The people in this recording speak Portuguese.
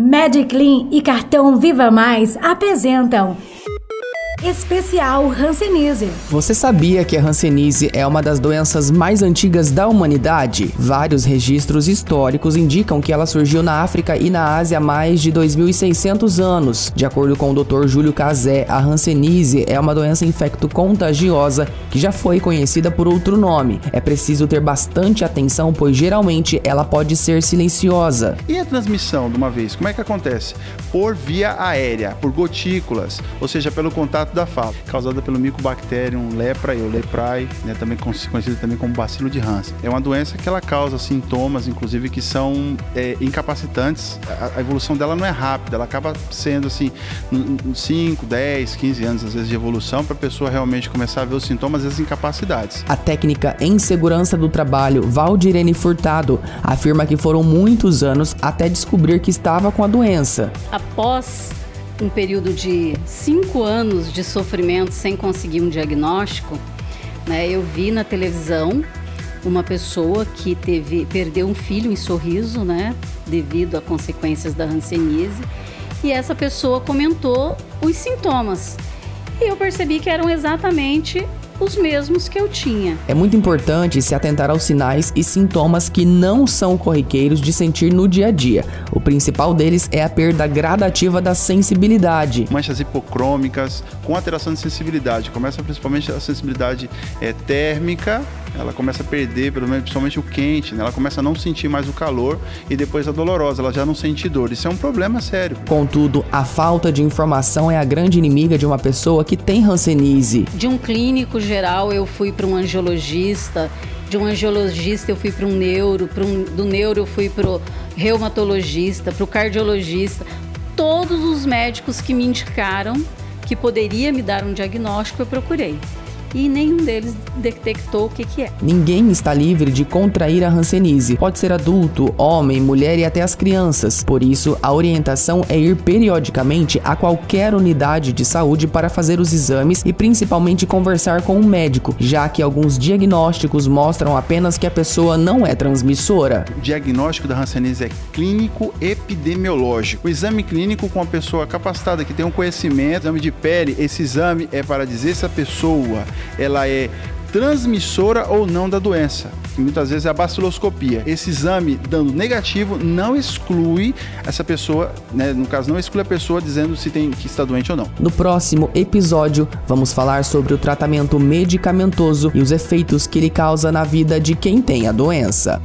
Mediclean e cartão Viva Mais apresentam Especial Hanseníase. Você sabia que a Hanseníase é uma das doenças mais antigas da humanidade? Vários registros históricos indicam que ela surgiu na África e na Ásia há mais de 2.600 anos. De acordo com o Dr. Júlio Cazé, a Hanseníase é uma doença infecto-contagiosa que já foi conhecida por outro nome. É preciso ter bastante atenção, pois geralmente ela pode ser silenciosa. E a transmissão de uma vez, como é que acontece? Por via aérea, por gotículas, ou seja, pelo contato da fala, causada pelo Mycobacterium leprae ou leprae, né, também conhecido também como bacilo de Hansen. É uma doença que ela causa sintomas, inclusive, que são é, incapacitantes. A, a, evolução dela não é rápida, ela acaba sendo assim, 5, 10, 15 anos, às vezes, de evolução, para a pessoa realmente começar a ver os sintomas e as incapacidades. A técnica em segurança do trabalho, Valdirene Furtado, afirma que foram muitos anos até descobrir que estava com a doença. Após um período de cinco anos de sofrimento sem conseguir um diagnóstico, né, eu vi na televisão uma pessoa que teve perdeu um filho em sorriso, né, devido a consequências da hanseníase, e essa pessoa comentou os sintomas. E eu percebi que eram exatamente os mesmos que eu tinha. É muito importante se atentar aos sinais e sintomas que não são corriqueiros de sentir no dia a dia. O principal deles é a perda gradativa da sensibilidade. Manchas hipocrômicas com alteração de sensibilidade. Começa principalmente a sensibilidade é, térmica, ela começa a perder, pelo menos principalmente o quente, né? ela começa a não sentir mais o calor e depois a dolorosa, ela já não sente dor. Isso é um problema sério. Contudo, a falta de informação é a grande inimiga de uma pessoa que tem Hanseníase. De um clínico geral, eu fui para um angiologista, de um angiologista eu fui para um neuro, um, do neuro eu fui para o reumatologista, para o cardiologista. Todos os médicos que me indicaram que poderia me dar um diagnóstico, eu procurei e nenhum deles detectou o que, que é. Ninguém está livre de contrair a hanseníase. Pode ser adulto, homem, mulher e até as crianças. Por isso, a orientação é ir periodicamente a qualquer unidade de saúde para fazer os exames e principalmente conversar com um médico, já que alguns diagnósticos mostram apenas que a pessoa não é transmissora. O diagnóstico da hanseníase é clínico epidemiológico. O exame clínico com a pessoa capacitada que tem um conhecimento, exame de pele, esse exame é para dizer se a pessoa ela é transmissora ou não da doença, que muitas vezes é a baciloscopia. Esse exame dando negativo não exclui essa pessoa, né, no caso não exclui a pessoa dizendo se tem que está doente ou não. No próximo episódio, vamos falar sobre o tratamento medicamentoso e os efeitos que ele causa na vida de quem tem a doença.